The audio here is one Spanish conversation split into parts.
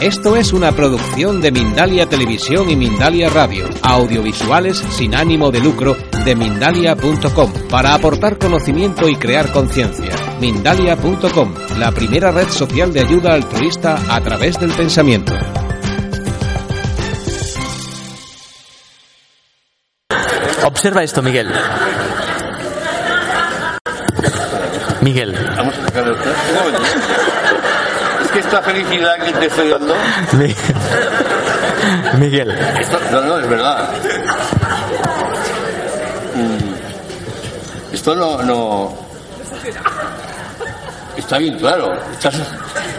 Esto es una producción de Mindalia Televisión y Mindalia Radio, audiovisuales sin ánimo de lucro de mindalia.com, para aportar conocimiento y crear conciencia. Mindalia.com, la primera red social de ayuda altruista a través del pensamiento. Observa esto, Miguel. Miguel. Vamos a sacar el Un momento. Es que esta felicidad que te estoy dando. Mi- Miguel. esto- no, no, es verdad. Mm, Esto no, no. Está bien claro. Estas,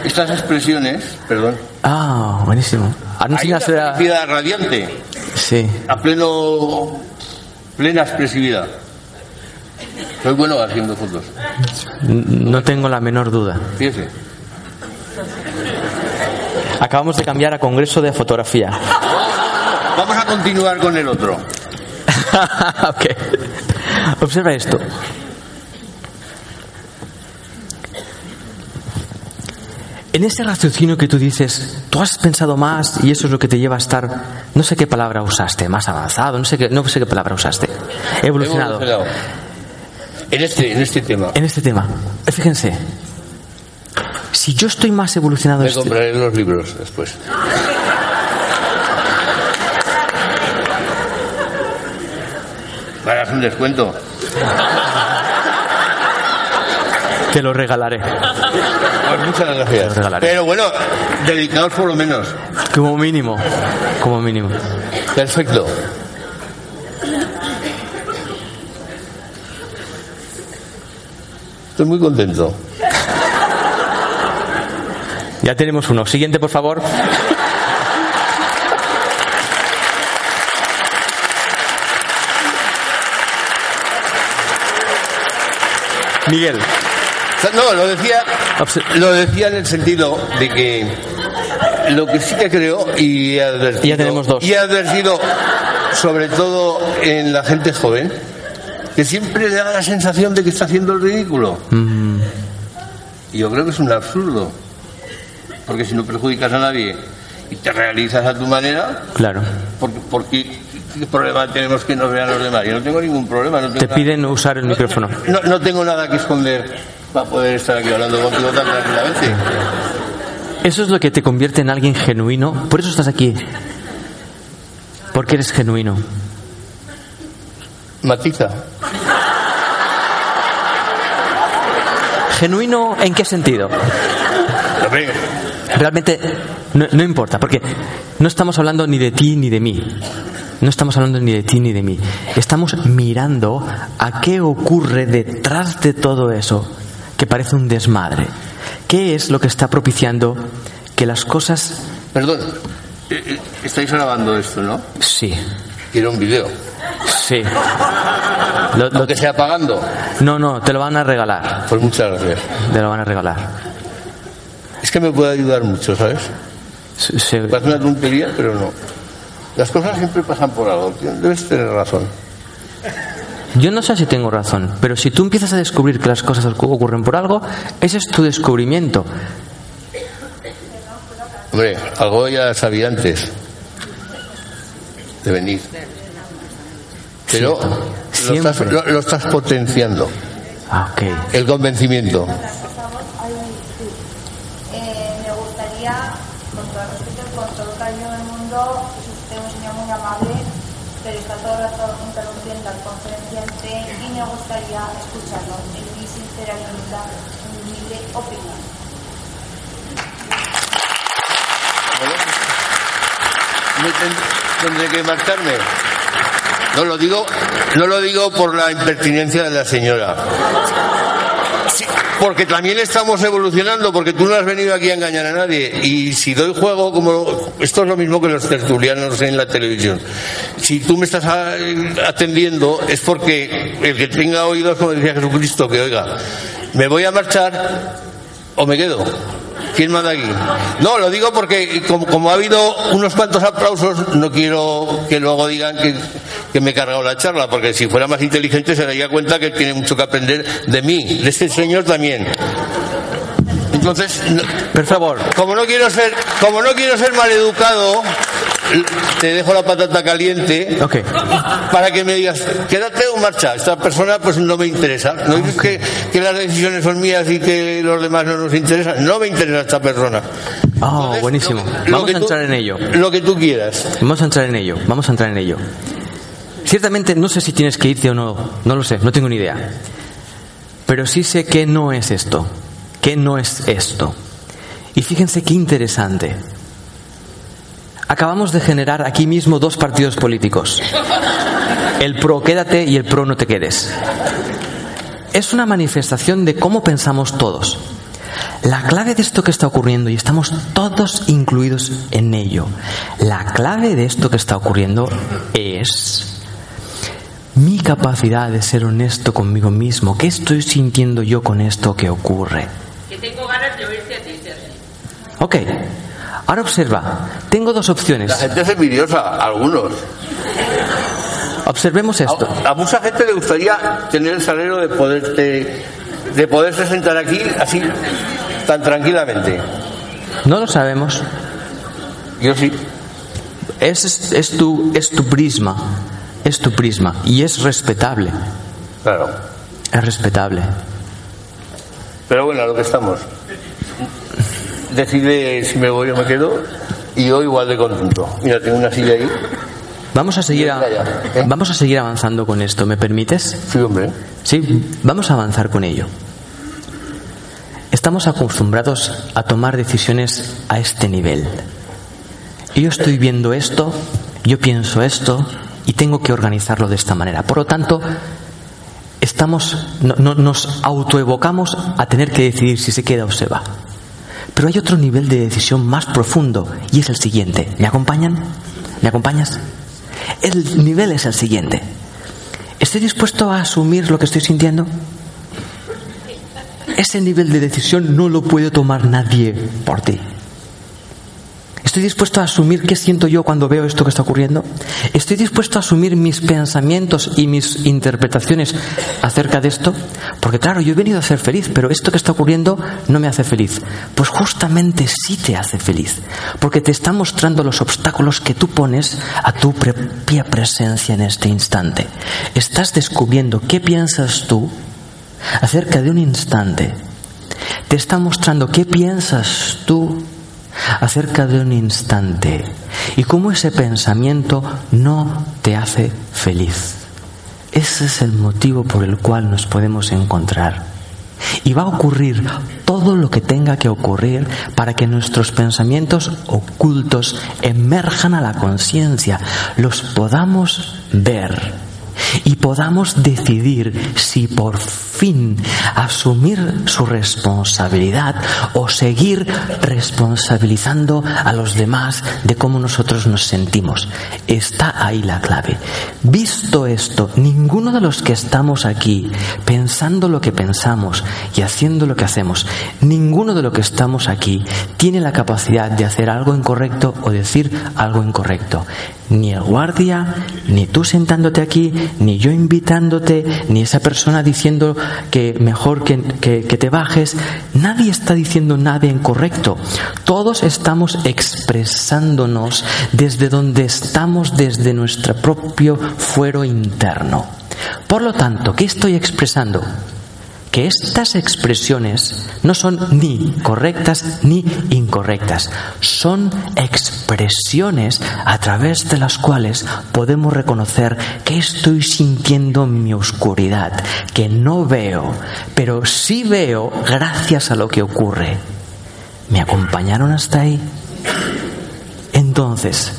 estas expresiones, perdón. Ah, buenísimo. Hay una felicidad radiante, Sí. a pleno. plena expresividad. Soy bueno haciendo fotos. No tengo la menor duda. Fíjese. Acabamos de cambiar a Congreso de Fotografía. Vamos a continuar con el otro. Observa esto. En ese raciocinio que tú dices, tú has pensado más y eso es lo que te lleva a estar, no sé qué palabra usaste, más avanzado, no sé qué, no sé qué palabra usaste, evolucionado. Evolucionado. En este, en este tema. En este tema, fíjense, si yo estoy más evolucionado, Me este- compraré los libros después. Para hacer un descuento. te lo regalaré. Pues muchas Te gracias. lo regalaré. Pero bueno, dedicados por lo menos. Como mínimo, como mínimo. Perfecto. Estoy muy contento. Ya tenemos uno. Siguiente, por favor. Miguel. No, lo decía, lo decía en el sentido de que lo que sí que creo y he advertido, Ya tenemos dos. y he advertido sobre todo en la gente joven que siempre le da la sensación de que está haciendo el ridículo. Mm, Y yo creo que es un absurdo, porque si no perjudicas a nadie y te realizas a tu manera, claro. ¿por, por qué, qué problema tenemos que nos vean los demás? Yo no tengo ningún problema. No tengo Te nada- piden usar el micrófono. no, no tengo nada que esconder para poder estar aquí hablando contigo tan tranquilamente. Eso es lo que te convierte en alguien genuino. Por eso estás aquí. Porque eres genuino. Matiza. ¿Genuino en qué sentido? Realmente no, no importa, porque no estamos hablando ni de ti ni de mí. No estamos hablando ni de ti ni de mí. Estamos mirando a qué ocurre detrás de todo eso, que parece un desmadre. ¿Qué es lo que está propiciando que las cosas... Perdón, eh, eh, estáis grabando esto, ¿no? Sí, Quiero un vídeo. sí. Lo- lo- Aunque sea pagando. no, no, te lo van a regalar. Pues muchas gracias. Te lo van a regalar. Es que me puede ayudar mucho, ¿sabes? Se- se- Parece una tontería, pero no. Las cosas siempre pasan por algo. Debes tener razón. Yo no sé si tengo razón, pero si tú empiezas a descubrir que las cosas ocu- ocurren por algo, ese es tu descubrimiento. Hombre, algo ya sabía antes de venir. Pero lo estás, Siempre. lo- lo estás potenciando. Ah. El convencimiento. Eh, me gustaría, con todo el respeto y con todo el cariño del mundo, es usted un señor muy amable, pero está todo el rato interrumpiendo al conferenciante y me gustaría escucharlo en mi sincera y humilde, opinión. Ten- tendré que marcharme. No lo digo, no lo digo por la impertinencia de la señora. Porque también estamos evolucionando, porque tú no has venido aquí a engañar a nadie. Y si doy juego, como esto es lo mismo que los tertulianos en la televisión. Si tú me estás a- atendiendo, es porque el que tenga oídos, como decía Jesucristo, que oiga. Me voy a marchar o me quedo. ¿Quién manda aquí? No, lo digo porque como, como ha habido unos cuantos aplausos, no quiero que luego digan que, que me he cargado la charla, porque si fuera más inteligente se daría cuenta que tiene mucho que aprender de mí, de este señor también. Entonces, no- Per favor, como no quiero ser, como no quiero ser maleducado, te dejo la patata caliente para que me digas, quédate o marcha. Esta persona pues no me interesa. No dices que, que las decisiones son mías y que los demás no nos interesan. No me interesa esta persona. Oh, Entonces, buenísimo. lo- Vamos a tú- entrar en ello. Lo que tú quieras. Vamos a entrar en ello. Vamos a entrar en ello. Ciertamente no sé si tienes que irte o no. No lo sé, no tengo ni idea. Pero sí sé que no es esto. Que no es esto. Y fíjense qué interesante. Acabamos de generar aquí mismo dos partidos políticos. El pro quédate y el pro no te quedes. Es una manifestación de cómo pensamos todos. La clave de esto que está ocurriendo, y estamos todos incluidos en ello, la clave de esto que está ocurriendo es mi capacidad de ser honesto conmigo mismo. ¿Qué estoy sintiendo yo con esto que ocurre? Que tengo ganas de oírte a ti, Sergio. Ok, ahora observa, tengo dos La opciones. gente es envidiosa, algunos. Observemos esto. A, a mucha gente le gustaría tener el salario de poderte, de poderse sentar aquí así tan tranquilamente. No lo sabemos. Yo sí. Es, es, es tu, es tu prisma. Es tu prisma. Y es respetable. Claro. Es respetable. Pero bueno, a lo que estamos. Decide si me voy o me quedo y yo igual de contento. Mira, tengo una silla ahí. Vamos a seguir, a- ¿eh? vamos a seguir avanzando con esto. ¿Me permites? Sí, hombre. Sí, vamos a avanzar con ello. Estamos acostumbrados a tomar decisiones a este nivel. Yo estoy viendo esto, yo pienso esto y tengo que organizarlo de esta manera. Por lo tanto, estamos, no- no- nos autoevocamos a tener que decidir si se queda o se va. Pero hay otro nivel de decisión más profundo y es el siguiente. ¿Me acompañan? ¿Me acompañas? El nivel es el siguiente. ¿Estoy dispuesto a asumir lo que estoy sintiendo? Ese nivel de decisión no lo puede tomar nadie por ti. ¿Estoy dispuesto a asumir qué siento yo cuando veo esto que está ocurriendo? ¿Estoy dispuesto a asumir mis pensamientos y mis interpretaciones acerca de esto? Porque claro, yo he venido a ser feliz, pero esto que está ocurriendo no me hace feliz. Pues justamente sí te hace feliz, porque te está mostrando los obstáculos que tú pones a tu propia presencia en este instante. Estás descubriendo qué piensas tú acerca de un instante. Te está mostrando qué piensas tú acerca de un instante y cómo ese pensamiento no te hace feliz. Ese es el motivo por el cual nos podemos encontrar. Y va a ocurrir todo lo que tenga que ocurrir para que nuestros pensamientos ocultos emerjan a la conciencia, los podamos ver y podamos decidir si por fin asumir su responsabilidad o seguir responsabilizando a los demás de cómo nosotros nos sentimos. Está ahí la clave. Visto esto, ninguno de los que estamos aquí pensando lo que pensamos y haciendo lo que hacemos, ninguno de los que estamos aquí tiene la capacidad de hacer algo incorrecto o decir algo incorrecto. Ni el guardia, ni tú sentándote aquí, ni yo invitándote, ni esa persona diciendo que mejor que, que- que te bajes. Nadie está diciendo nada incorrecto. Todos estamos expresándonos desde donde estamos, desde nuestro propio fuero interno. Por lo tanto, ¿qué estoy expresando? Que estas expresiones no son ni correctas ni incorrectas, son expresiones a través de las cuales podemos reconocer que estoy sintiendo en mi oscuridad, que no veo, pero sí veo gracias a lo que ocurre. ¿Me acompañaron hasta ahí? Entonces,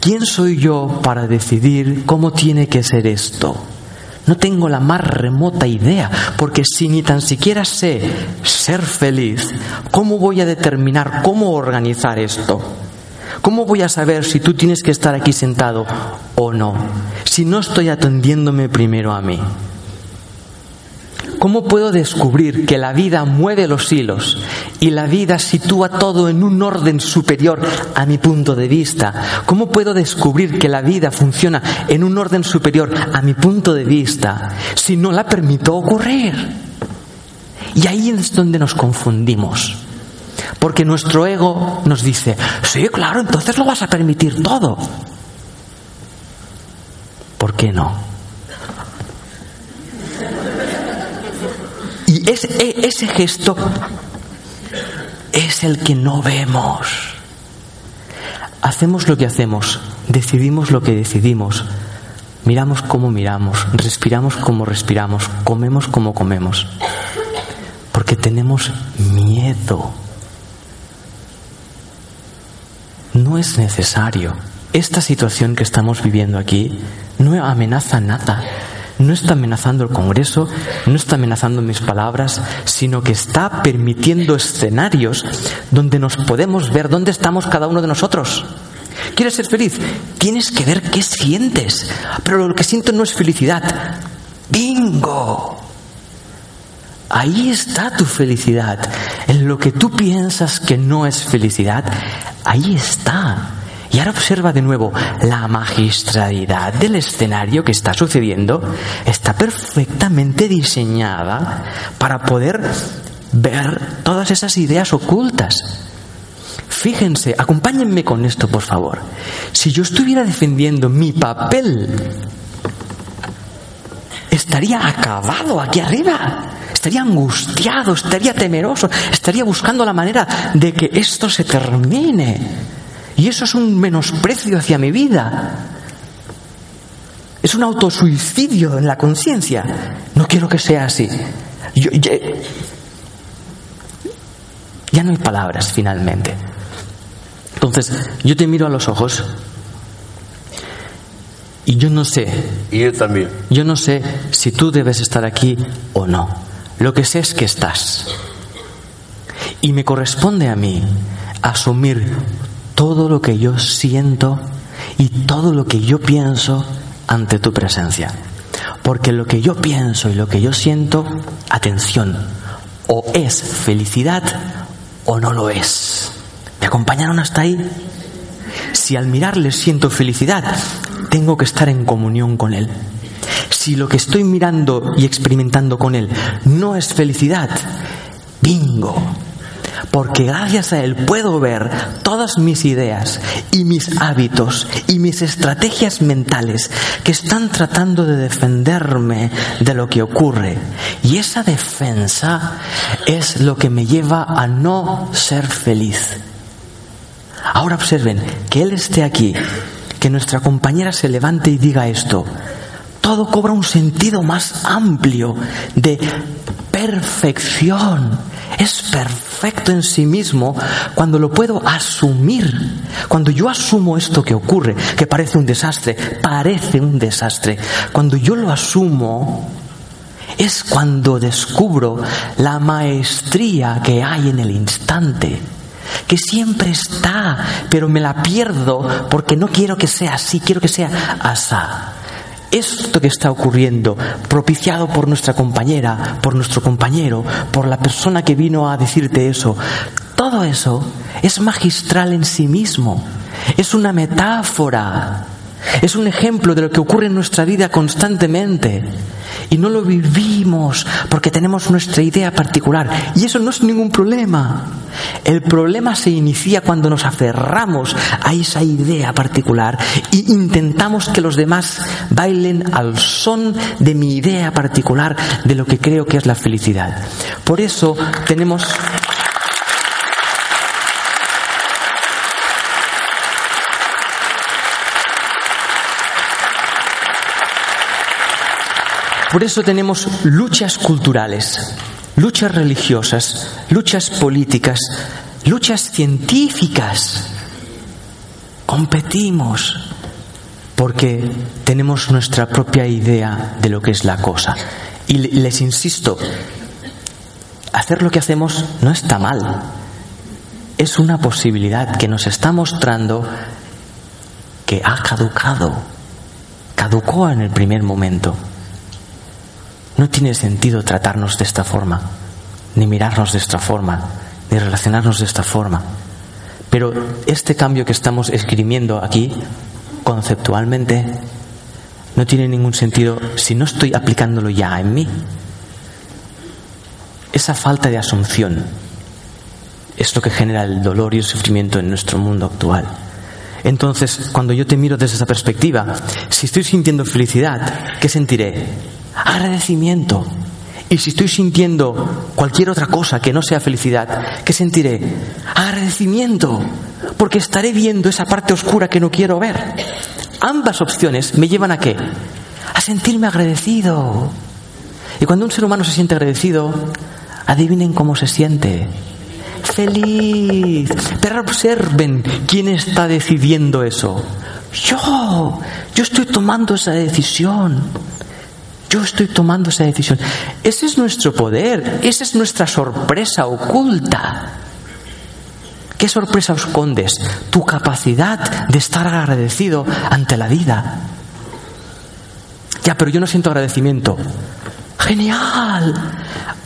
¿quién soy yo para decidir cómo tiene que ser esto? No tengo la más remota idea, porque si ni tan siquiera sé ser feliz, ¿cómo voy a determinar cómo organizar esto? ¿Cómo voy a saber si tú tienes que estar aquí sentado o no? Si no estoy atendiéndome primero a mí. ¿Cómo puedo descubrir que la vida mueve los hilos y la vida sitúa todo en un orden superior a mi punto de vista? ¿Cómo puedo descubrir que la vida funciona en un orden superior a mi punto de vista si no la permito ocurrir? Y ahí es donde nos confundimos. Porque nuestro ego nos dice, sí, claro, entonces lo vas a permitir todo. ¿Por qué no? Ese, ese gesto es el que no vemos. Hacemos lo que hacemos, decidimos lo que decidimos, miramos como miramos, respiramos como respiramos, comemos como comemos, porque tenemos miedo. No es necesario. Esta situación que estamos viviendo aquí no amenaza nada. No está amenazando el Congreso, no está amenazando mis palabras, sino que está permitiendo escenarios donde nos podemos ver dónde estamos cada uno de nosotros. ¿Quieres ser feliz? Tienes que ver qué sientes. Pero lo que siento no es felicidad. ¡Bingo! Ahí está tu felicidad. En lo que tú piensas que no es felicidad, ahí está. Y ahora observa de nuevo, la magistralidad del escenario que está sucediendo está perfectamente diseñada para poder ver todas esas ideas ocultas. Fíjense, acompáñenme con esto, por favor. Si yo estuviera defendiendo mi papel, estaría acabado aquí arriba. Estaría angustiado, estaría temeroso, estaría buscando la manera de que esto se termine. Y eso es un menosprecio hacia mi vida. Es un autosuicidio en la conciencia. No quiero que sea así. ya, ya no hay palabras finalmente. Entonces, yo te miro a los ojos y yo no sé. Y yo también. Yo no sé si tú debes estar aquí o no. Lo que sé es que estás. Y me corresponde a mí asumir todo lo que yo siento y todo lo que yo pienso ante tu presencia. Porque lo que yo pienso y lo que yo siento, atención, o es felicidad o no lo es. ¿Me acompañaron hasta ahí? Si al mirarle siento felicidad, tengo que estar en comunión con Él. Si lo que estoy mirando y experimentando con Él no es felicidad, bingo. Porque gracias a Él puedo ver todas mis ideas y mis hábitos y mis estrategias mentales que están tratando de defenderme de lo que ocurre. Y esa defensa es lo que me lleva a no ser feliz. Ahora observen, que Él esté aquí, que nuestra compañera se levante y diga esto. Todo cobra un sentido más amplio de perfección. Es perfecto en sí mismo cuando lo puedo asumir. Cuando yo asumo esto que ocurre, que parece un desastre, parece un desastre. Cuando yo lo asumo, es cuando descubro la maestría que hay en el instante que siempre está, pero me la pierdo porque no quiero que sea así, quiero que sea asá. Esto que está ocurriendo, propiciado por nuestra compañera, por nuestro compañero, por la persona que vino a decirte eso, todo eso es magistral en sí mismo, es una metáfora, es un ejemplo de lo que ocurre en nuestra vida constantemente. Y no lo vivimos porque tenemos nuestra idea particular. Y eso no es ningún problema. El problema se inicia cuando nos aferramos a esa idea particular e intentamos que los demás bailen al son de mi idea particular de lo que creo que es la felicidad. Por eso tenemos Por eso tenemos luchas culturales, luchas religiosas, luchas políticas, luchas científicas. Competimos porque tenemos nuestra propia idea de lo que es la cosa. Y les insisto, hacer lo que hacemos no está mal. Es una posibilidad que nos está mostrando que ha caducado. Caducó en el primer momento. No tiene sentido tratarnos de esta forma, ni mirarnos de esta forma, ni relacionarnos de esta forma. Pero este cambio que estamos escribiendo aquí, conceptualmente, no tiene ningún sentido si no estoy aplicándolo ya en mí. Esa falta de asunción, es lo que genera el dolor y el sufrimiento en nuestro mundo actual. Entonces, cuando yo te miro desde esa perspectiva, si estoy sintiendo felicidad, ¿qué sentiré? Agradecimiento. Y si estoy sintiendo cualquier otra cosa que no sea felicidad, ¿qué sentiré? Agradecimiento. Porque estaré viendo esa parte oscura que no quiero ver. Ambas opciones me llevan a qué? A sentirme agradecido. Y cuando un ser humano se siente agradecido, adivinen cómo se siente. Feliz. Pero observen quién está decidiendo eso. Yo. Yo estoy tomando esa decisión. Yo estoy tomando esa decisión. Ese es nuestro poder, esa es nuestra sorpresa oculta. ¿Qué sorpresa escondes? Tu capacidad de estar agradecido ante la vida. Ya, pero yo no siento agradecimiento. Genial.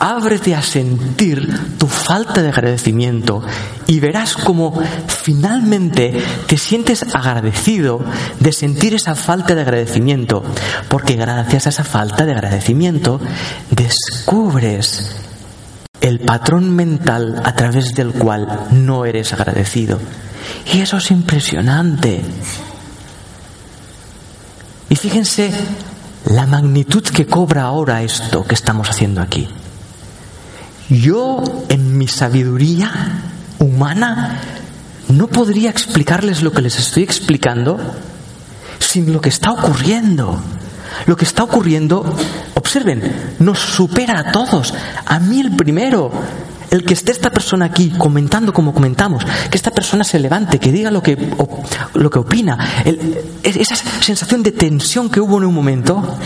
Ábrete a sentir tu falta de agradecimiento y verás cómo finalmente te sientes agradecido de sentir esa falta de agradecimiento, porque gracias a esa falta de agradecimiento descubres el patrón mental a través del cual no eres agradecido. Y eso es impresionante. Y fíjense la magnitud que cobra ahora esto que estamos haciendo aquí. Yo, en mi sabiduría humana, no podría explicarles lo que les estoy explicando sin lo que está ocurriendo. Lo que está ocurriendo, observen, nos supera a todos, a mí el primero. El que esté esta persona aquí comentando como comentamos, que esta persona se levante, que diga lo que, lo que opina, esa sensación de tensión que hubo en un momento,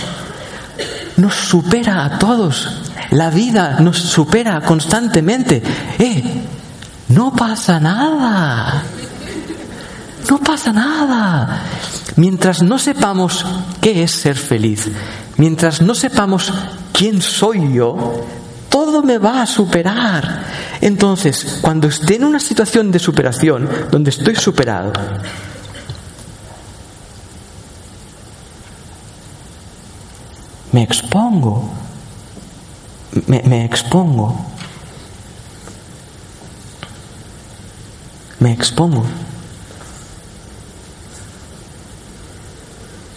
nos supera a todos. La vida nos supera constantemente. ¡Eh! No pasa nada. No pasa nada. Mientras no sepamos qué es ser feliz, mientras no sepamos quién soy yo, todo me va a superar. Entonces, cuando esté en una situación de superación, donde estoy superado, me expongo, me, expongo, me expongo.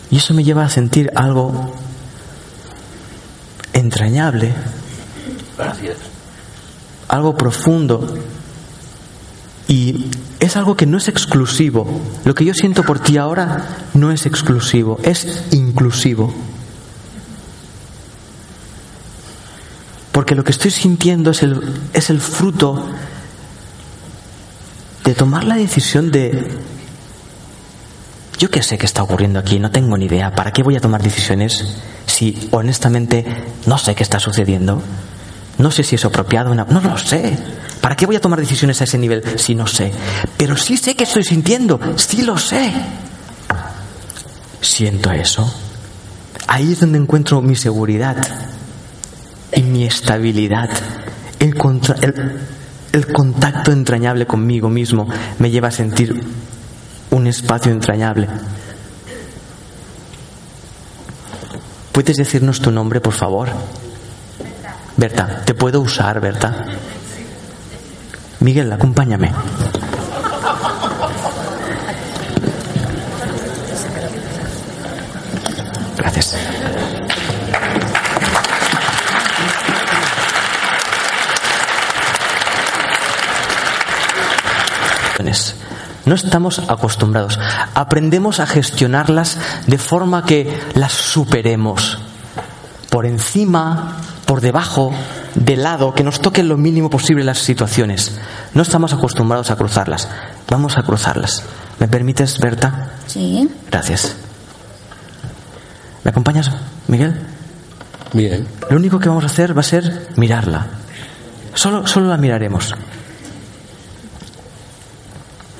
Y eso me lleva a sentir algo entrañable, Algo profundo. Y es algo que no es exclusivo. Lo que yo siento por ti ahora no es exclusivo, es inclusivo. Porque lo que estoy sintiendo es el, es el fruto de tomar la decisión de... Yo qué sé qué está ocurriendo aquí, no tengo ni idea. ¿Para qué voy a tomar decisiones si honestamente no sé qué está sucediendo? No sé si es apropiado no, no lo sé. ¿Para qué voy a tomar decisiones a ese nivel si no sé? Pero sí sé que estoy sintiendo, sí lo sé. Siento eso. Ahí es donde encuentro mi seguridad y mi estabilidad. El, contra- el contacto entrañable conmigo mismo me lleva a sentir un espacio entrañable. ¿Puedes decirnos tu nombre, por favor? Berta, ¿te puedo usar, Berta? Miguel, acompáñame. Gracias. No estamos acostumbrados. Aprendemos a gestionarlas de forma que las superemos. Por encima, por debajo, de lado, que nos toquen lo mínimo posible las situaciones. No estamos acostumbrados a cruzarlas. Vamos a cruzarlas. ¿Me permites, Berta? Sí. Gracias. ¿Me acompañas, Miguel? Bien. Lo único que vamos a hacer va a ser mirarla. Solo, solo la miraremos.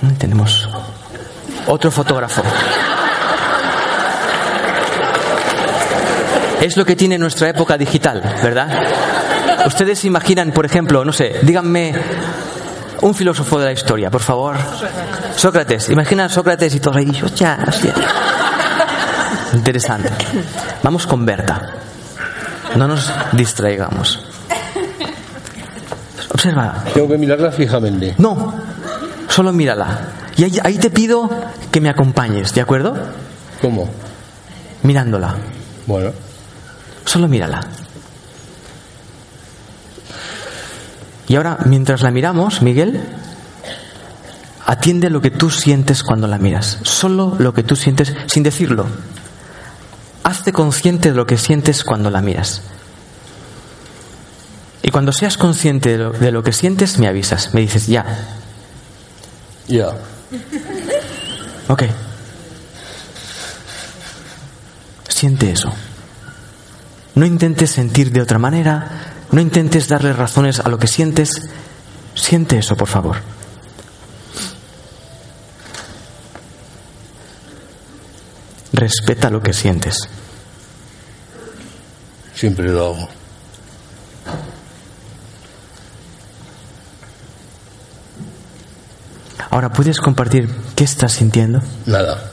Mm, Tenemos otro fotógrafo. Es lo que tiene nuestra época digital, ¿verdad? Ustedes se imaginan, por ejemplo, no sé, díganme un filósofo de la historia, por favor. Sócrates. Imagina a Sócrates y todos ahí. hostia, hostia. Interesante. Vamos con Berta. No nos distraigamos. Observa. Tengo que mirarla fijamente. No, solo mírala. Y ahí, ahí te pido que me acompañes, ¿de acuerdo? ¿Cómo? Mirándola. Bueno. Solo mírala. Y ahora, mientras la miramos, Miguel, atiende lo que tú sientes cuando la miras. Solo lo que tú sientes sin decirlo. Hazte consciente de lo que sientes cuando la miras. Y cuando seas consciente de lo, de lo que sientes, me avisas. Me dices, ya, Ya. Ok. Siente eso. No intentes sentir de otra manera, no intentes darle razones a lo que sientes. Siente eso, por favor. Respeta lo que sientes. Siempre lo hago. Ahora, ¿puedes compartir qué estás sintiendo? Nada.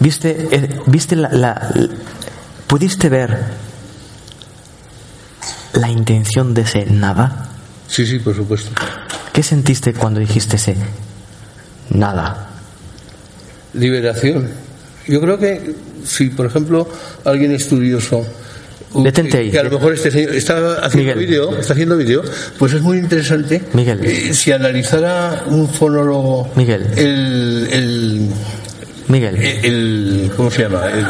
¿Viste, eh, ¿viste la, la- ¿Pudiste ver la intención de ese nada? Sí, sí, por supuesto. ¿Qué sentiste cuando dijiste ese nada? Liberación. Yo creo que si, por ejemplo, alguien estudioso u- Detente ahí. que a lo mejor este señor está haciendo vídeo, está haciendo vídeo, pues es muy interesante. Miguel. eh, si analizara un fonólogo Miguel. el, el, Miguel, el- ¿cómo se llama? El,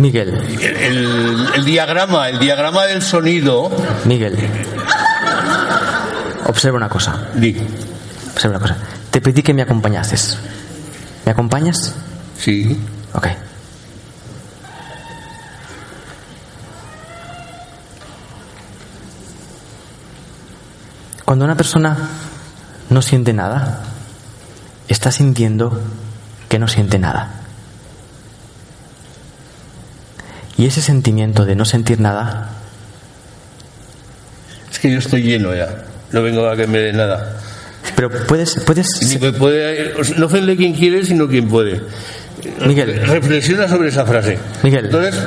Miguel, el- el diagrama, el diagrama del sonido. Miguel. Observa una cosa, Di, observa una cosa. Te pedí que me acompañases. ¿Me acompañas? sí, Ok. Cuando una persona no siente nada, está sintiendo que no siente nada. Y ese sentimiento de no sentir nada es que yo estoy lleno ya. No vengo a que me dé nada. Pero puedes, puedes, puede- no ofende quien quiere, sino quien puede. Miguel, Reflexiona sobre esa frase. Miguel. Entonces,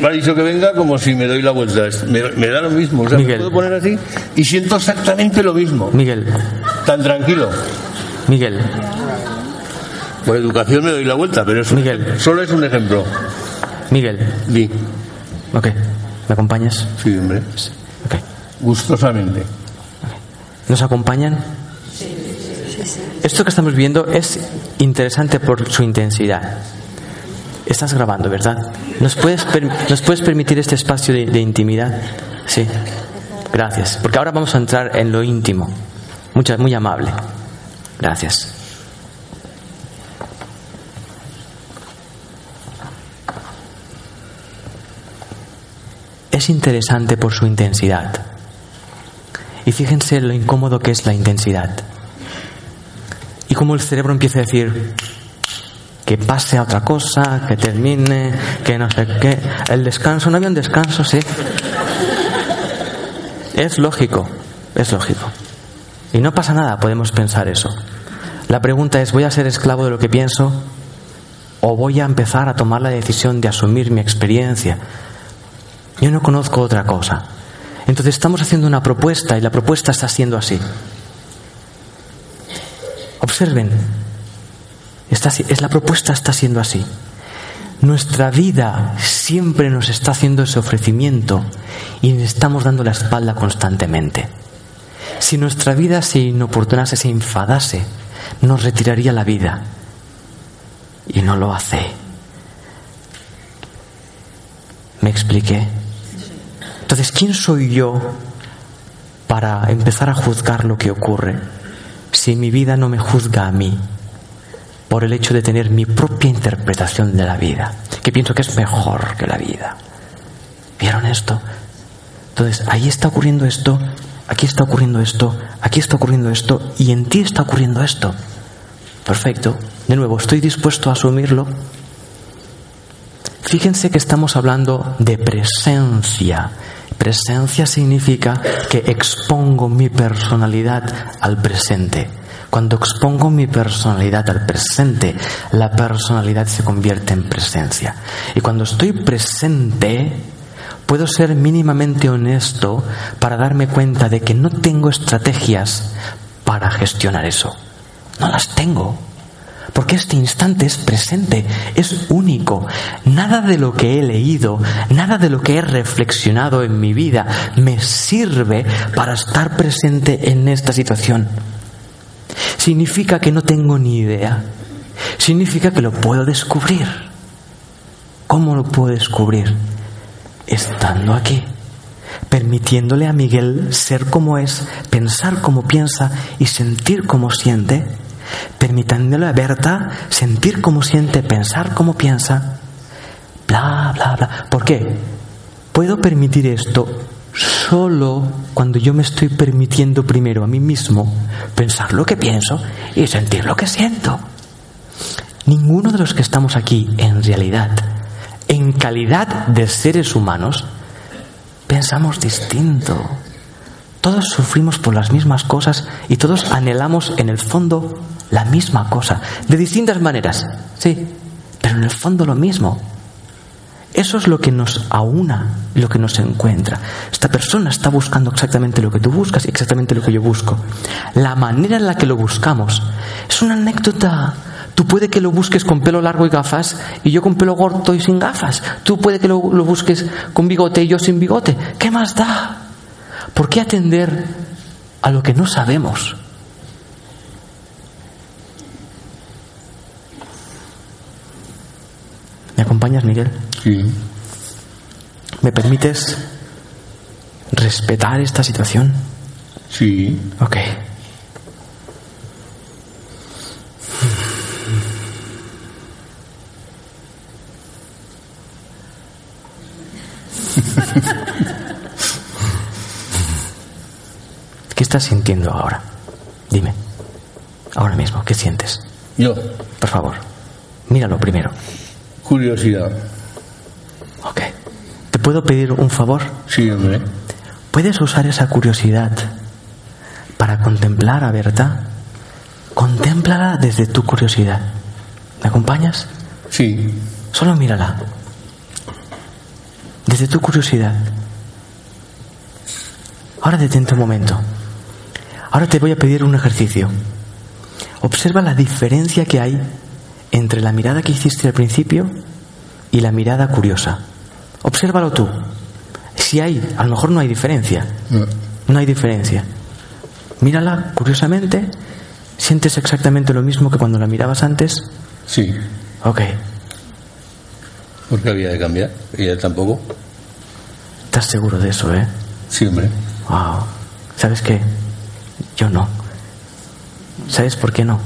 me ha dicho que venga como si me doy la vuelta. Me, me da lo mismo. O sea, Miguel. me puedo poner así y siento exactamente lo mismo. Miguel, Tan tranquilo. Miguel, Por educación me doy la vuelta, pero es un Miguel. solo es un ejemplo. Miguel. Di. Ok, ¿me acompañas? Sí, hombre. Ok. Gustosamente. ¿Nos acompañan? Esto que estamos viendo es interesante por su intensidad. Estás grabando, ¿verdad? ¿Nos puedes, ¿nos puedes permitir este espacio de, de intimidad? Sí. Gracias. Porque ahora vamos a entrar en lo íntimo. Mucha, muy amable. Gracias. Interesante por su intensidad. Y fíjense lo incómodo que es la intensidad. Y cómo el cerebro empieza a decir que pase a otra cosa, que termine, que no sé qué. El descanso, no había un descanso, sí. Es lógico, es lógico. Y no pasa nada, podemos pensar eso. La pregunta es, ¿voy a ser esclavo de lo que pienso? ¿O voy a empezar a tomar la decisión de asumir mi experiencia? Yo no conozco otra cosa. Entonces estamos haciendo una propuesta y la propuesta está siendo así. Observen, es la propuesta está siendo así. Nuestra vida siempre nos está haciendo ese ofrecimiento y le estamos dando la espalda constantemente. Si nuestra vida se inoportunase, se enfadase, nos retiraría la vida. Y no lo hace. ¿Me expliqué? Entonces, ¿quién soy yo para empezar a juzgar lo que ocurre si mi vida no me juzga a mí por el hecho de tener mi propia interpretación de la vida, que pienso que es mejor que la vida? ¿Vieron esto? Entonces, ahí está ocurriendo esto, aquí está ocurriendo esto, aquí está ocurriendo esto y en ti está ocurriendo esto. Perfecto. De nuevo, estoy dispuesto a asumirlo. Fíjense que estamos hablando de presencia. Presencia significa que expongo mi personalidad al presente. Cuando expongo mi personalidad al presente, la personalidad se convierte en presencia. Y cuando estoy presente, puedo ser mínimamente honesto para darme cuenta de que no tengo estrategias para gestionar eso. No las tengo. Porque este instante es presente, es único. Nada de lo que he leído, nada de lo que he reflexionado en mi vida me sirve para estar presente en esta situación. Significa que no tengo ni idea. Significa que lo puedo descubrir. ¿Cómo lo puedo descubrir? Estando aquí permitiéndole a Miguel ser como es, pensar como piensa y sentir como siente, permitiéndole a Berta sentir como siente, pensar como piensa, bla, bla, bla. ¿Por qué? Puedo permitir esto solo cuando yo me estoy permitiendo primero a mí mismo pensar lo que pienso y sentir lo que siento. Ninguno de los que estamos aquí, en realidad, en calidad de seres humanos, pensamos distinto. Todos sufrimos por las mismas cosas y todos anhelamos en el fondo la misma cosa, de distintas maneras, sí, pero en el fondo lo mismo. Eso es lo que nos aúna, lo que nos encuentra. Esta persona está buscando exactamente lo que tú buscas y exactamente lo que yo busco. La manera en la que lo buscamos es una anécdota Tú puede que lo busques con pelo largo y gafas y yo con pelo corto y sin gafas. Tú puede que lo, busques con bigote y yo sin bigote. ¿Qué más da? ¿Por qué atender a lo que no sabemos? ¿Me acompañas, Miguel? Sí. ¿Me permites respetar esta situación? Sí. Ok. Estás sintiendo ahora? Dime. Ahora mismo, ¿qué sientes? Yo. Por favor, míralo primero. Curiosidad. Ok. ¿Te puedo pedir un favor? Sí, hombre. ¿Puedes usar esa curiosidad para contemplar a Berta? Contémplala desde tu curiosidad. ¿Me acompañas? Sí. Solo mírala. Desde tu curiosidad. Ahora detente un momento. Ahora te voy a pedir un ejercicio. Observa la diferencia que hay entre la mirada que hiciste al principio y la mirada curiosa. Obsérvalo tú. Si hay, a lo mejor no hay diferencia. No. Hay diferencia. Mírala curiosamente. ¿Sientes exactamente lo mismo que cuando la mirabas antes? Sí. Ok. Porque había de cambiar. Y él tampoco. ¿Estás seguro de eso, eh? Sí, hombre. Wow. ¿Sabes qué? Yo no. ¿Sabes por qué no?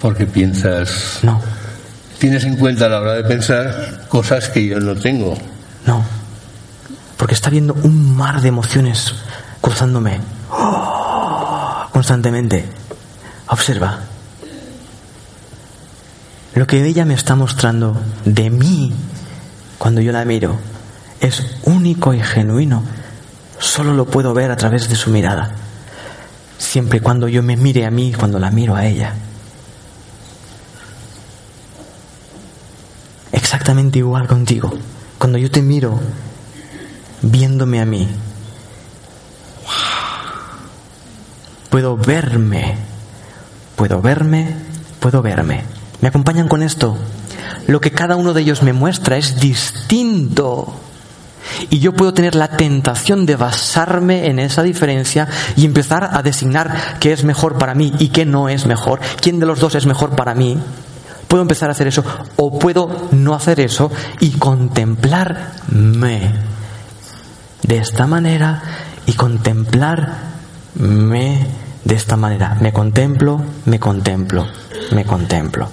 Porque piensas. No, Tienes en cuenta a la hora de pensar cosas que yo no tengo. no. Porque está viendo un mar de emociones cruzándome ¡Oh! constantemente. Observa. Lo que ella me está mostrando de mí cuando yo la miro es único y genuino. Solo lo puedo ver a través de su mirada. Siempre cuando yo me mire a mí cuando la miro a ella. Exactamente igual contigo. Cuando yo te miro viéndome a mí, puedo verme, puedo verme, puedo verme. ¿Me acompañan con esto? Lo que cada uno de ellos me muestra es distinto. Y yo puedo tener la tentación de basarme en esa diferencia y empezar a designar qué es mejor para mí y qué no es mejor, quién de los dos es mejor para mí. Puedo empezar a hacer eso o puedo no hacer eso y contemplarme de esta manera y contemplarme de esta manera. Me contemplo, me contemplo, me contemplo.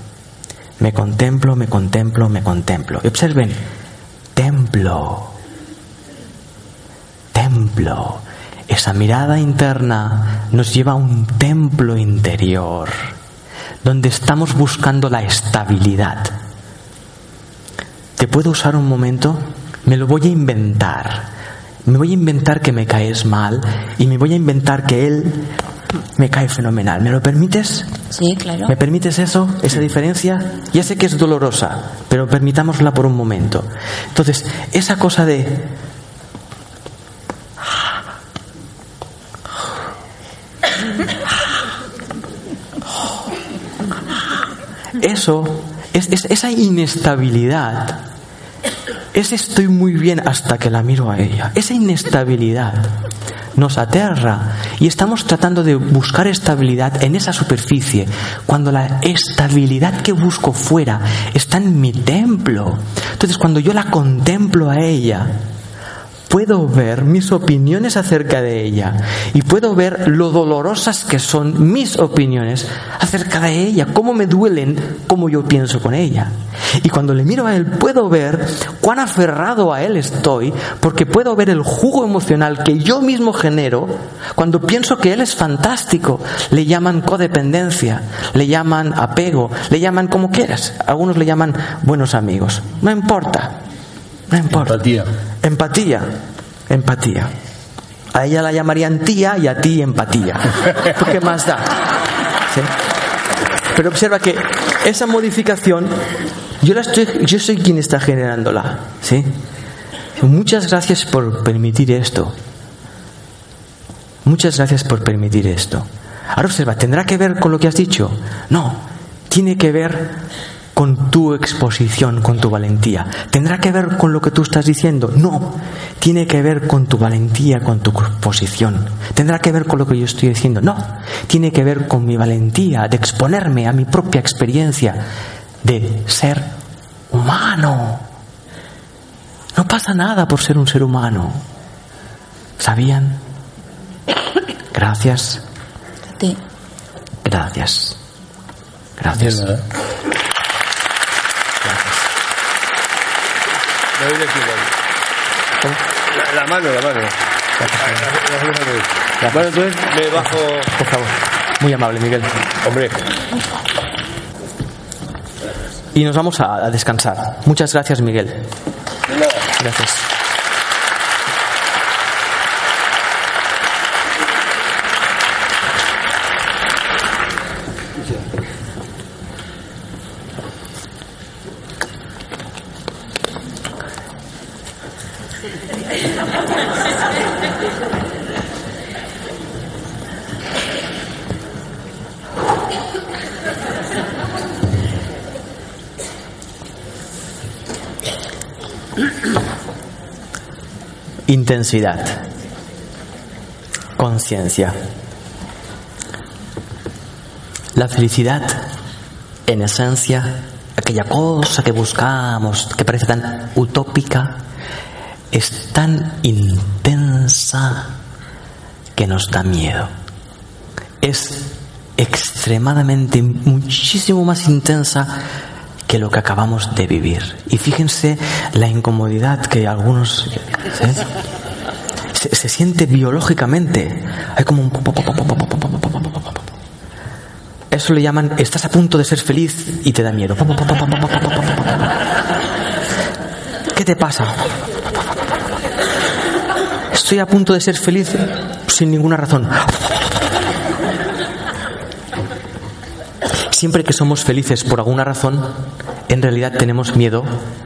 Me contemplo, me contemplo, me contemplo. Y observen, templo, templo. Esa mirada interna nos lleva a un templo interior, donde estamos buscando la estabilidad. ¿Te puedo usar un momento? Me lo voy a inventar. Me voy a inventar que me caes mal y me voy a inventar que él me cae fenomenal. ¿Me lo permites? Sí, claro. ¿Me permites eso? ¿Esa diferencia? Ya sé que es dolorosa, pero permitámosla por un momento. Entonces, esa cosa de... Eso, es, es- esa inestabilidad, ese estoy muy bien hasta que la miro a ella, esa inestabilidad nos aterra y estamos tratando de buscar estabilidad en esa superficie, cuando la estabilidad que busco fuera está en mi templo. Entonces cuando yo la contemplo a ella, puedo ver mis opiniones acerca de ella y puedo ver lo dolorosas que son mis opiniones acerca de ella, cómo me duelen como yo pienso con ella. Y cuando le miro a él puedo ver cuán aferrado a él estoy porque puedo ver el jugo emocional que yo mismo genero cuando pienso que él es fantástico. Le llaman codependencia, le llaman apego, le llaman como quieras. Algunos le llaman buenos amigos. No importa. No importa. Empatía. Empatía. Empatía. A ella la llamarían tía y a ti empatía. ¿Tú ¿Qué más da? ¿Sí? Pero observa que esa modificación, yo, la estoy, yo soy quien está generándola. ¿sí? Muchas gracias por permitir esto. Muchas gracias por permitir esto. Ahora observa, ¿tendrá que ver con lo que has dicho? No, tiene que ver con tu exposición, con tu valentía. ¿Tendrá que ver con lo que tú estás diciendo? No, tiene que ver con tu valentía, con tu exposición. ¿Tendrá que ver con lo que yo estoy diciendo? No, tiene que ver con mi valentía de exponerme a mi propia experiencia de ser humano. No pasa nada por ser un ser humano. ¿Sabían? Gracias, gracias, gracias. De. La, la mano, la mano. La mano, entonces me bajo. Por favor. Muy amable, Miguel. Hombre, Y nos vamos a, a descansar. Muchas gracias, Miguel. Gracias. Intensidad. Conciencia. La felicidad, en esencia, aquella cosa que buscamos, que parece tan utópica, es tan intensa que nos da miedo. Es extremadamente, muchísimo más intensa que lo que acabamos de vivir. Y fíjense la incomodidad que algunos... ¿sí? Se, siente biológicamente. Hay como un... Eso le llaman, estás a punto de ser feliz y te da miedo. ¿Qué te pasa? Estoy a punto de ser feliz sin ninguna razón. Siempre que somos felices por alguna razón, en realidad tenemos miedo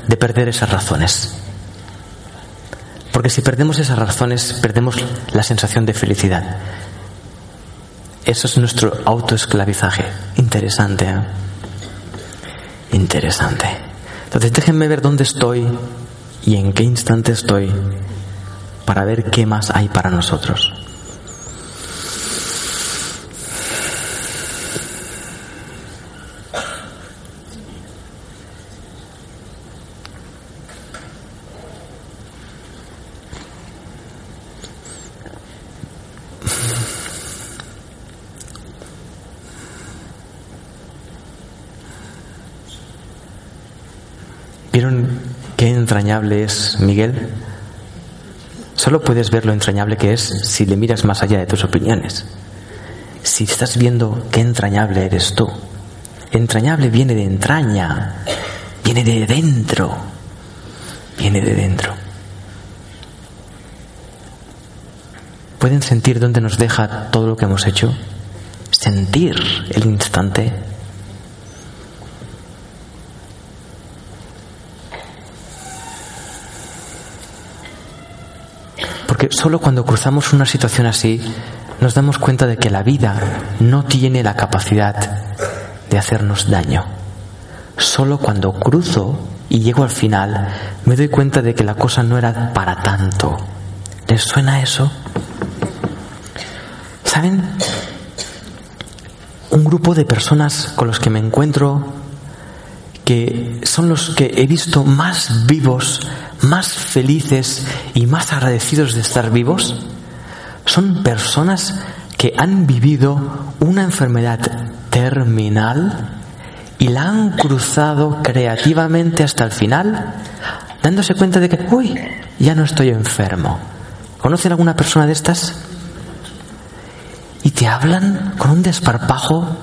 de perder esas razones. Porque si perdemos esas razones, perdemos la sensación de felicidad. Eso es nuestro autoesclavizaje. Interesante. ¿eh? Interesante. Entonces déjenme ver dónde estoy y en qué instante estoy para ver qué más hay para nosotros. ¿Vieron qué entrañable es Miguel? Solo puedes ver lo entrañable que es si le miras más allá de tus opiniones. Si estás viendo qué entrañable eres tú. Entrañable viene de entraña, viene de dentro, viene de dentro. ¿Pueden sentir dónde nos deja todo lo que hemos hecho? sentir el instante. Porque solo cuando cruzamos una situación así nos damos cuenta de que la vida no tiene la capacidad de hacernos daño. Solo cuando cruzo y llego al final me doy cuenta de que la cosa no era para tanto. ¿Les suena eso? ¿Saben? Un grupo de personas con los que me encuentro que son los que he visto más vivos, más felices y más agradecidos de estar vivos, son personas que han vivido una enfermedad terminal y la han cruzado creativamente hasta el final, dándose cuenta de que, uy, ya no estoy enfermo. ¿Conocen alguna persona de estas? Y te hablan con un desparpajo,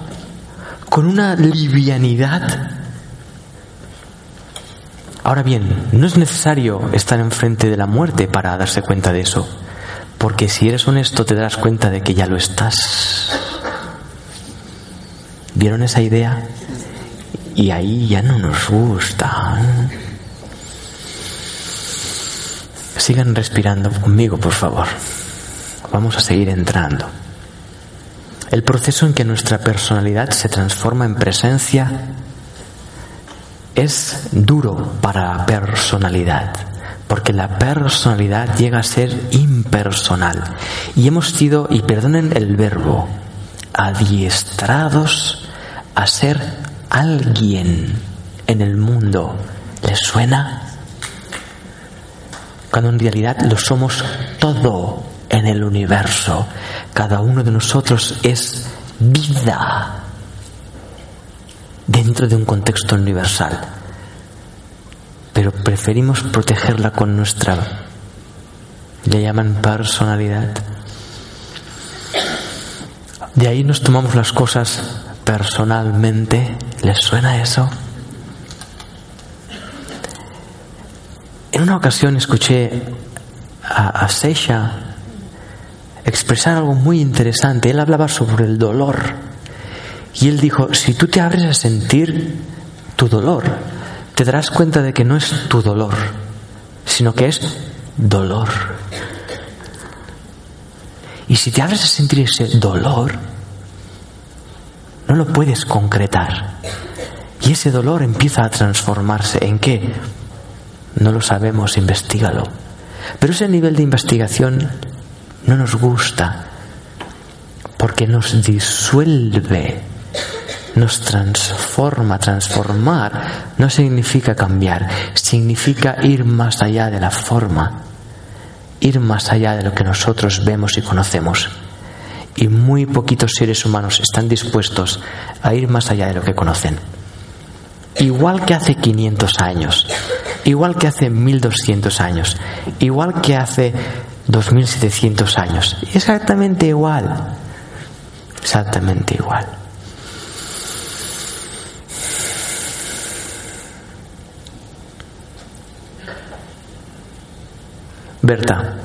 con una livianidad. Ahora bien, no es necesario estar enfrente de la muerte para darse cuenta de eso, porque si eres honesto te darás cuenta de que ya lo estás. ¿Vieron esa idea? Y ahí ya no nos gusta. Sigan respirando conmigo, por favor. Vamos a seguir entrando. El proceso en que nuestra personalidad se transforma en presencia es duro para personalidad, porque la personalidad llega a ser impersonal. Y hemos sido, y perdonen el verbo, adiestrados a ser alguien en el mundo. ¿Les suena? Cuando en realidad lo somos todo en el universo. Cada uno de nosotros es vida dentro de un contexto universal. Pero preferimos protegerla con nuestra, le llaman personalidad. De ahí nos tomamos las cosas personalmente. ¿Les suena eso? En una ocasión escuché a, a Seisha expresar algo muy interesante. Él hablaba sobre el dolor. Y él dijo, si tú te abres a sentir tu dolor, te darás cuenta de que no es tu dolor, sino que es dolor. Y si te abres a sentir ese dolor, no lo puedes concretar. Y ese dolor empieza a transformarse. ¿En qué? No lo sabemos, investigalo. Pero ese nivel de investigación no nos gusta porque nos disuelve, nos transforma. Transformar no significa cambiar, significa ir más allá de la forma, ir más allá de lo que nosotros vemos y conocemos. Y muy poquitos seres humanos están dispuestos a ir más allá de lo que conocen. Igual que hace 500 años, igual que hace 1200 años, igual que hace 2700 años. Exactamente igual. Exactamente igual. Berta,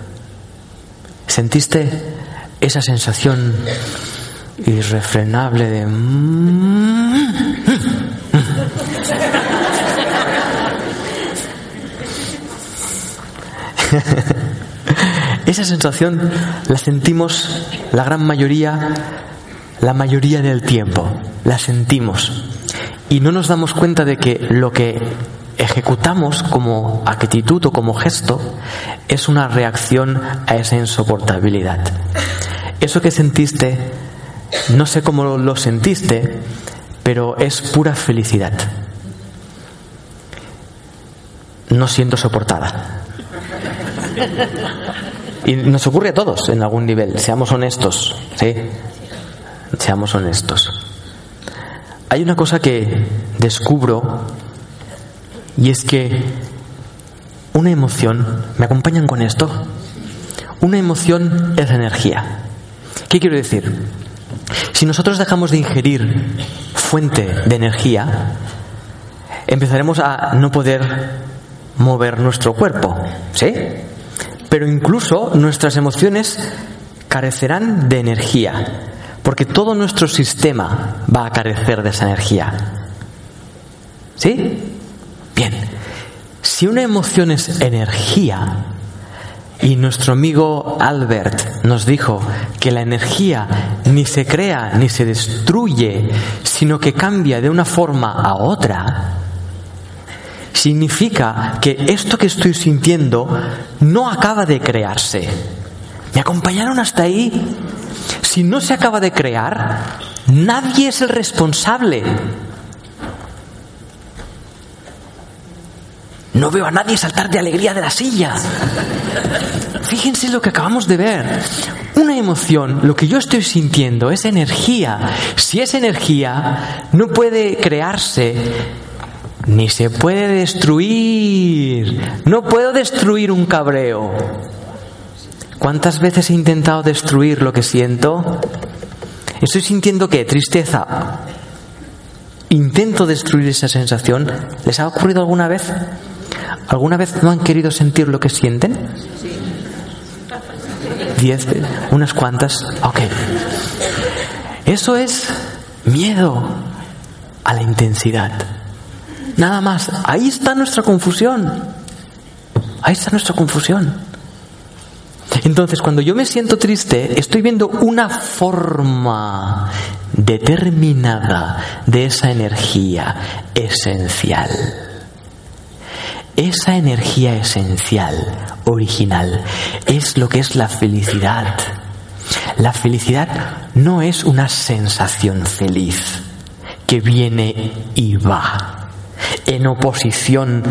¿sentiste esa sensación irrefrenable de... Esa sensación la sentimos la gran mayoría, la mayoría del tiempo, la sentimos. Y no nos damos cuenta de que lo que ejecutamos como actitud o como gesto es una reacción a esa insoportabilidad. Eso que sentiste, no sé cómo lo sentiste, pero es pura felicidad. No siento soportada. Y nos ocurre a todos en algún nivel, seamos honestos, ¿sí? Seamos honestos. Hay una cosa que descubro y es que una emoción, ¿me acompañan con esto? Una emoción es energía. ¿Qué quiero decir? Si nosotros dejamos de ingerir fuente de energía, empezaremos a no poder mover nuestro cuerpo, ¿sí? Pero incluso nuestras emociones carecerán de energía, porque todo nuestro sistema va a carecer de esa energía. ¿Sí? Bien. Si una emoción es energía, y nuestro amigo Albert nos dijo que la energía ni se crea ni se destruye, sino que cambia de una forma a otra, significa que esto que estoy sintiendo no acaba de crearse. ¿Me acompañaron hasta ahí? Si no se acaba de crear, nadie es el responsable. No veo a nadie saltar de alegría de la silla. Fíjense lo que acabamos de ver. Una emoción, lo que yo estoy sintiendo es energía. Si es energía, no puede crearse ni se puede destruir. No puedo destruir un cabreo. ¿Cuántas veces he intentado destruir lo que siento? Estoy sintiendo que tristeza. Intento destruir esa sensación. ¿Les ha ocurrido alguna vez? ¿Alguna vez no han querido sentir lo que sienten? Diez, unas cuantas. Ok. Eso es miedo a la intensidad. Nada más. Ahí está nuestra confusión. Ahí está nuestra confusión. Entonces, cuando yo me siento triste, estoy viendo una forma determinada de esa energía esencial. Esa energía esencial, original, es lo que es la felicidad. La felicidad no es una sensación feliz que viene y va en oposición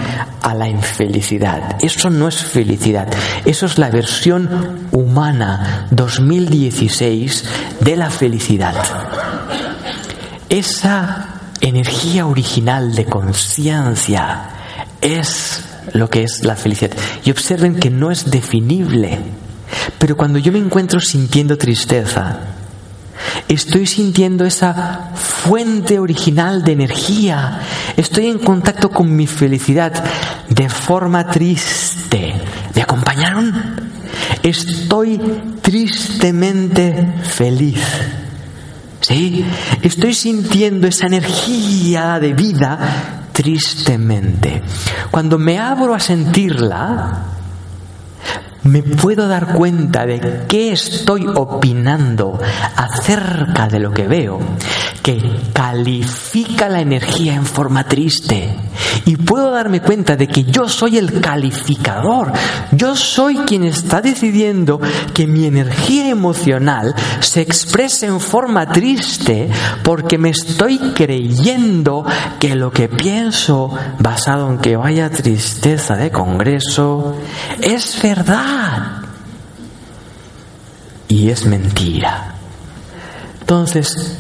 a la infelicidad. Eso no es felicidad, eso es la versión humana 2016 de la felicidad. Esa energía original de conciencia es lo que es la felicidad. Y observen que no es definible. Pero cuando yo me encuentro sintiendo tristeza, Estoy sintiendo esa fuente original de energía. Estoy en contacto con mi felicidad de forma triste. ¿Me acompañaron? Estoy tristemente feliz. ¿Sí? Estoy sintiendo esa energía de vida tristemente. Cuando me abro a sentirla, me puedo dar cuenta de qué estoy opinando acerca de lo que veo, que califica la energía en forma triste. Y puedo darme cuenta de que yo soy el calificador. Yo soy quien está decidiendo que mi energía emocional se exprese en forma triste porque me estoy creyendo que lo que pienso, basado en que vaya tristeza de Congreso, es Y es mentira. Entonces,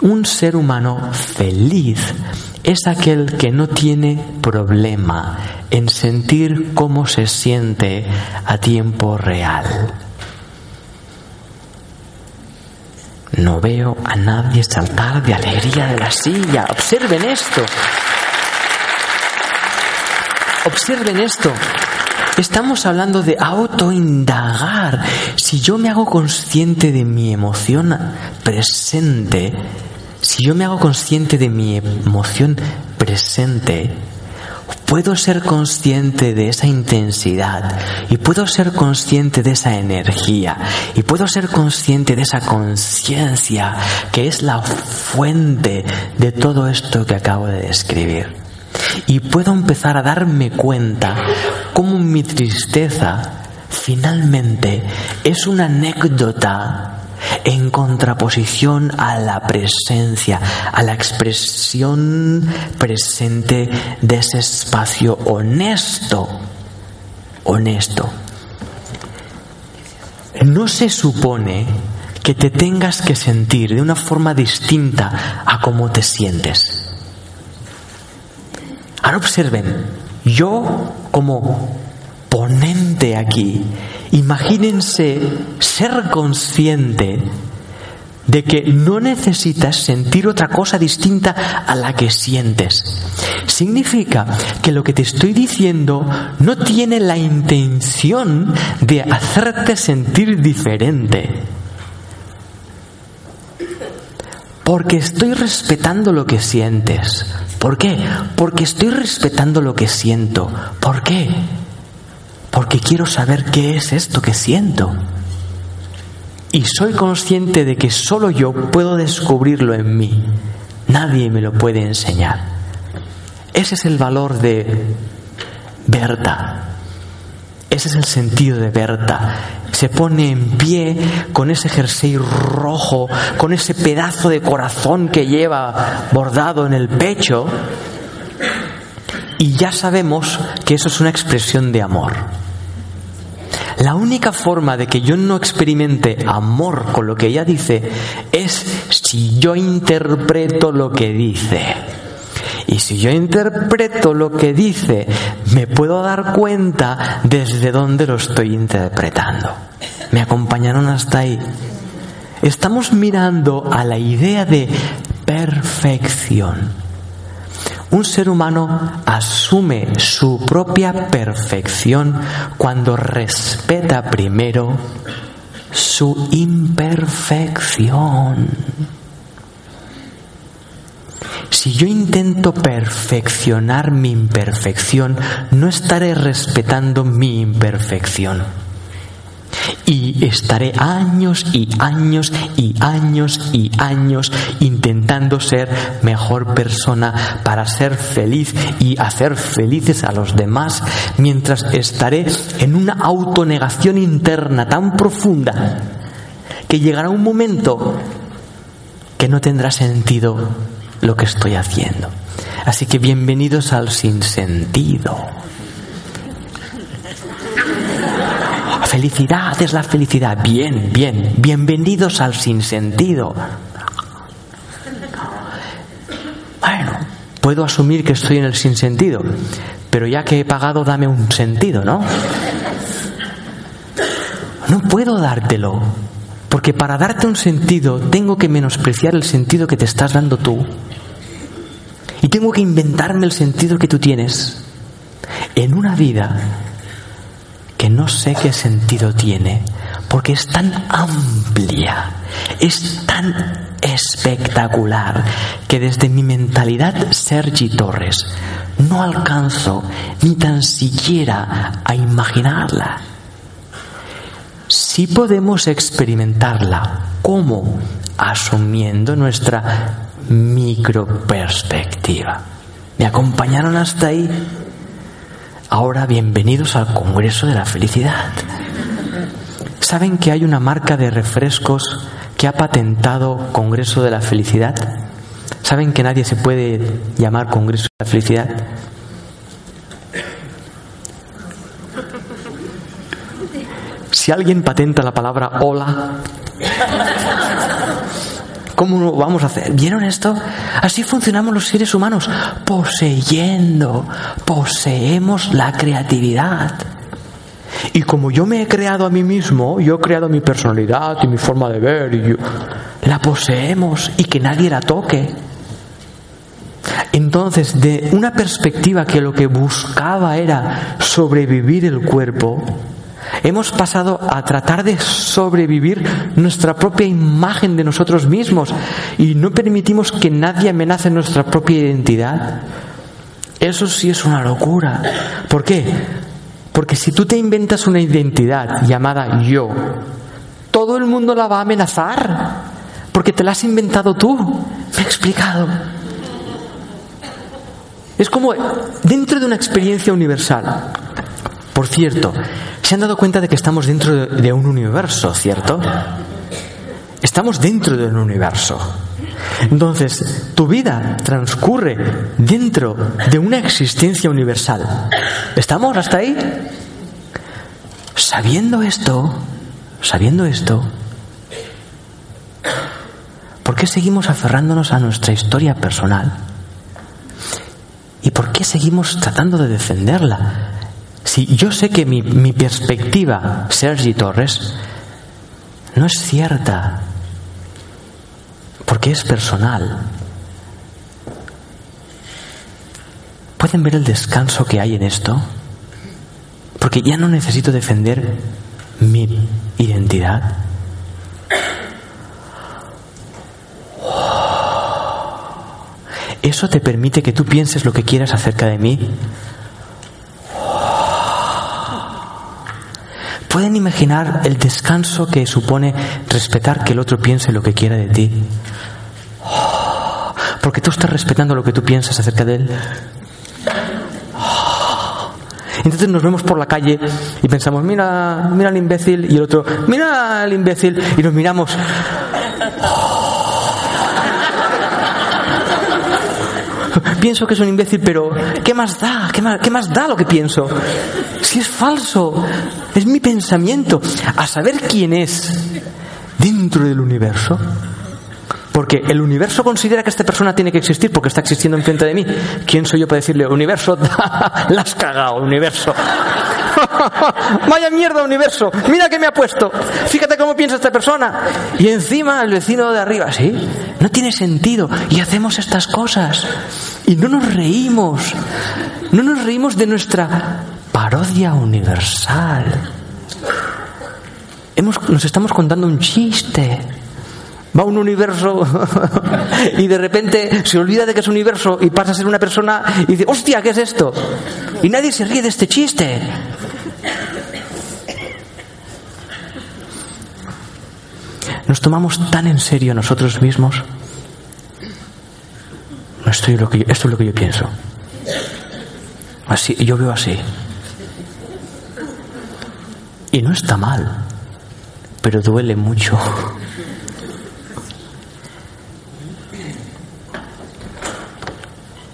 un ser humano feliz es aquel que no tiene problema en sentir cómo se siente a tiempo real. No veo a nadie saltar de alegría de la silla. Observen esto. Observen esto. Estamos hablando de autoindagar. Si yo me hago consciente de mi emoción presente, si yo me hago consciente de mi emoción presente, puedo ser consciente de esa intensidad y puedo ser consciente de esa energía y puedo ser consciente de esa conciencia que es la fuente de todo esto que acabo de describir y puedo empezar a darme cuenta cómo mi tristeza finalmente es una anécdota en contraposición a la presencia, a la expresión presente de ese espacio honesto, honesto. No se supone que te tengas que sentir de una forma distinta a cómo te sientes. Ahora observen, yo como ponente aquí, imagínense ser consciente de que no necesitas sentir otra cosa distinta a la que sientes. Significa que lo que te estoy diciendo no tiene la intención de hacerte sentir diferente. Porque estoy respetando lo que sientes. ¿Por qué? Porque estoy respetando lo que siento. ¿Por qué? Porque quiero saber qué es esto que siento. Y soy consciente de que solo yo puedo descubrirlo en mí. Nadie me lo puede enseñar. Ese es el valor de Berta. Ese es el sentido de Berta. Se pone en pie con ese jersey rojo, con ese pedazo de corazón que lleva bordado en el pecho. Y ya sabemos que eso es una expresión de amor. La única forma de que yo no experimente amor con lo que ella dice es si yo interpreto lo que dice. Y si yo interpreto lo que dice, me puedo dar cuenta desde dónde lo estoy interpretando. ¿Me acompañaron hasta ahí? Estamos mirando a la idea de perfección. Un ser humano asume su propia perfección cuando respeta primero su imperfección. Si yo intento perfeccionar mi imperfección, no estaré respetando mi imperfección. Y estaré años y años y años y años intentando ser mejor persona para ser feliz y hacer felices a los demás, mientras estaré en una autonegación interna tan profunda que llegará un momento que no tendrá sentido lo que estoy haciendo. Así que bienvenidos al sinsentido. Felicidad es la felicidad. Bien, bien. Bienvenidos al sinsentido. Bueno, puedo asumir que estoy en el sinsentido, pero ya que he pagado, dame un sentido, ¿no? No puedo dártelo, porque para darte un sentido tengo que menospreciar el sentido que te estás dando tú. Y tengo que inventarme el sentido que tú tienes en una vida que no sé qué sentido tiene, porque es tan amplia, es tan espectacular, que desde mi mentalidad Sergi Torres no alcanzo ni tan siquiera a imaginarla sí podemos experimentarla. ¿Cómo? Asumiendo nuestra microperspectiva. ¿Me acompañaron hasta ahí? Ahora bienvenidos al Congreso de la Felicidad. ¿Saben que hay una marca de refrescos que ha patentado Congreso de la Felicidad? ¿Saben que nadie se puede llamar Congreso de la Felicidad? Si alguien patenta la palabra hola, ¿cómo lo vamos a hacer? ¿Vieron esto? Así funcionamos los seres humanos, poseyendo, poseemos la creatividad. Y como yo me he creado a mí mismo, yo he creado mi personalidad y mi forma de ver, la poseemos y que nadie la toque. Entonces, de una perspectiva que lo que buscaba era sobrevivir el cuerpo, Hemos pasado a tratar de sobrevivir nuestra propia imagen de nosotros mismos y no permitimos que nadie amenace nuestra propia identidad. Eso sí es una locura. ¿Por qué? Porque si tú te inventas una identidad llamada yo, todo el mundo la va a amenazar. Porque te la has inventado tú. Me he explicado. Es como dentro de una experiencia universal. Por cierto, se han dado cuenta de que estamos dentro de un universo, ¿cierto? Estamos dentro de un universo. Entonces, tu vida transcurre dentro de una existencia universal. ¿Estamos hasta ahí? Sabiendo esto, sabiendo esto, ¿por qué seguimos aferrándonos a nuestra historia personal? ¿Y por qué seguimos tratando de defenderla? Si yo sé que mi, perspectiva, Sergi Torres, no es cierta, porque es personal. ¿Pueden ver el descanso que hay en esto? Porque ya no necesito defender mi identidad. ¿eso te permite que tú pienses lo que quieras acerca de mí? ¿Pueden imaginar el descanso que supone respetar que el otro piense lo que quiera de ti? Porque tú estás respetando lo que tú piensas acerca de él. Entonces nos vemos por la calle y pensamos, mira, mira al imbécil, y el otro, mira al imbécil, y nos miramos. Pienso que es un imbécil, pero ¿qué más da? ¿Qué más, ¿Qué más da lo que pienso? Si es falso, es mi pensamiento. A saber quién es dentro del universo. Porque el universo considera que esta persona tiene que existir porque está existiendo enfrente de mí. ¿Quién soy yo para decirle, universo, la has cagado, universo? Vaya mierda, universo. Mira que me ha puesto. Fíjate cómo piensa esta persona. Y encima el vecino de arriba, ¿sí? No tiene sentido. Y hacemos estas cosas. Y no nos reímos. No nos reímos de nuestra parodia universal. Hemos, nos estamos contando un chiste va a un universo y de repente se olvida de que es un universo y pasa a ser una persona y dice, hostia, ¿qué es esto? Y nadie se ríe de este chiste. Nos tomamos tan en serio nosotros mismos. Esto es lo que yo pienso. Así, yo veo así. Y no está mal, pero duele mucho.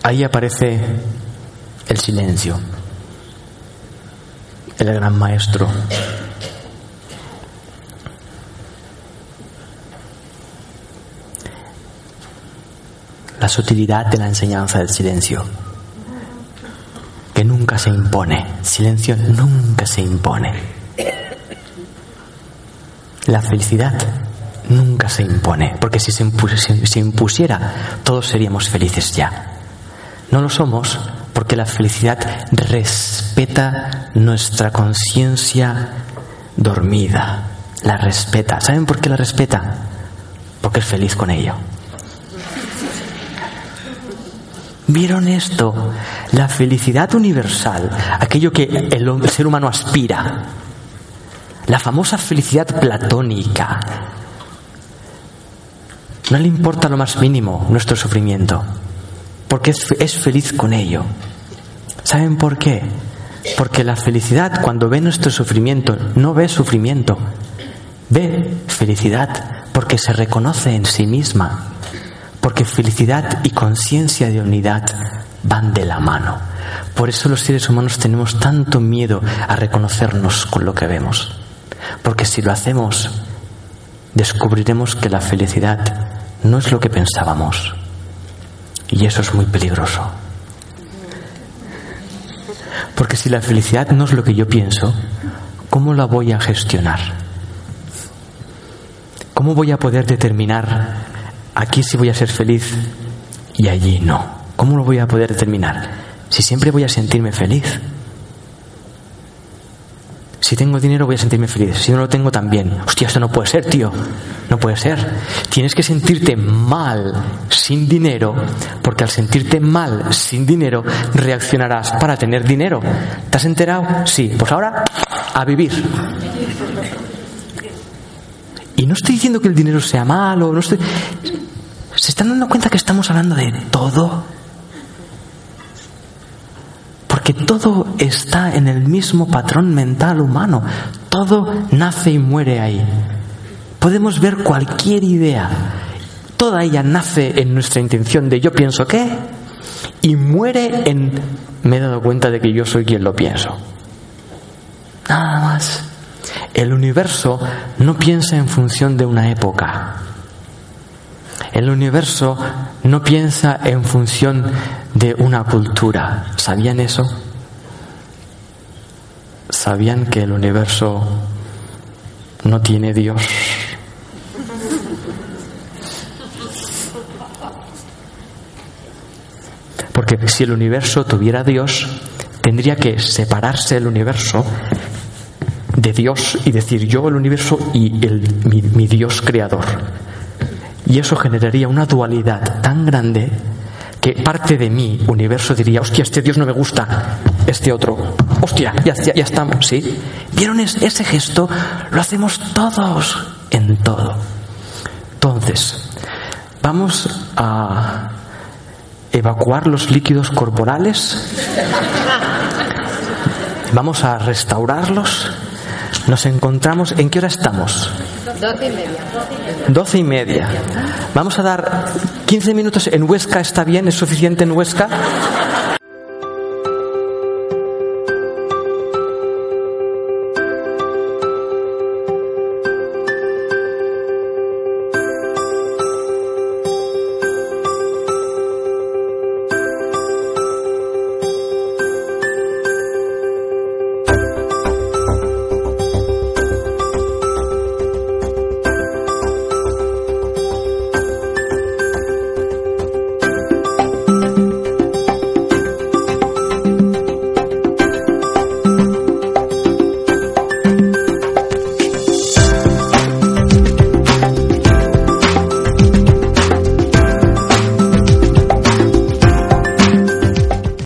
Ahí aparece el silencio, el gran maestro. La sutilidad de la enseñanza del silencio, que nunca se impone, silencio nunca se impone. La felicidad nunca se impone, porque si se, impusiera, todos seríamos felices ya. No lo somos porque la felicidad respeta nuestra conciencia dormida. La respeta. ¿Saben por qué la respeta? Porque es feliz con ello. ¿Vieron esto? La felicidad universal, aquello que el ser humano aspira. La famosa felicidad platónica. No le importa lo más mínimo nuestro sufrimiento porque es, feliz con ello. ¿Saben por qué? Porque la felicidad cuando ve nuestro sufrimiento no ve sufrimiento, ve felicidad porque se reconoce en sí misma, porque felicidad y conciencia de unidad van de la mano. Por eso los seres humanos tenemos tanto miedo a reconocernos con lo que vemos, porque si lo hacemos, descubriremos que la felicidad no es lo que pensábamos, y eso es muy peligroso. Porque si la felicidad no es lo que yo pienso, ¿cómo la voy a gestionar? ¿Cómo voy a poder determinar aquí si voy a ser feliz y allí no? ¿Cómo lo voy a poder determinar? Si siempre voy a sentirme feliz. Si tengo dinero voy a sentirme feliz. Si no lo tengo también. Hostia, esto no puede ser, tío. No puede ser. Tienes que sentirte mal sin dinero, porque al sentirte mal sin dinero reaccionarás para tener dinero. ¿Te has enterado? Sí. Pues ahora a vivir. Y no estoy diciendo que el dinero sea malo, no estoy... ¿Se están dando cuenta que estamos hablando de todo? Porque todo está en el mismo patrón mental humano. Todo nace y muere ahí. Podemos ver cualquier idea. Toda ella nace en nuestra intención de yo pienso qué y muere en me he dado cuenta de que yo soy quien lo pienso. Nada más. El universo no piensa en función de una época. El universo no piensa en función de una cultura. ¿Sabían eso? ¿Sabían que el universo no tiene Dios? Porque si el universo tuviera Dios, tendría que separarse el universo de Dios y decir yo el universo y el, mi, mi Dios creador. Y eso generaría una dualidad tan grande que parte de mi universo diría, hostia, este Dios no me gusta, este otro, hostia, ya, ya, estamos, ¿sí? ¿Vieron es- ese gesto? Lo hacemos todos en todo. Entonces, vamos a evacuar los líquidos corporales, vamos a restaurarlos, nos encontramos, ¿en qué hora estamos? Doce y media. Doce y media. Vamos a dar 15 minutos en Huesca, ¿está bien? ¿Es suficiente en Huesca?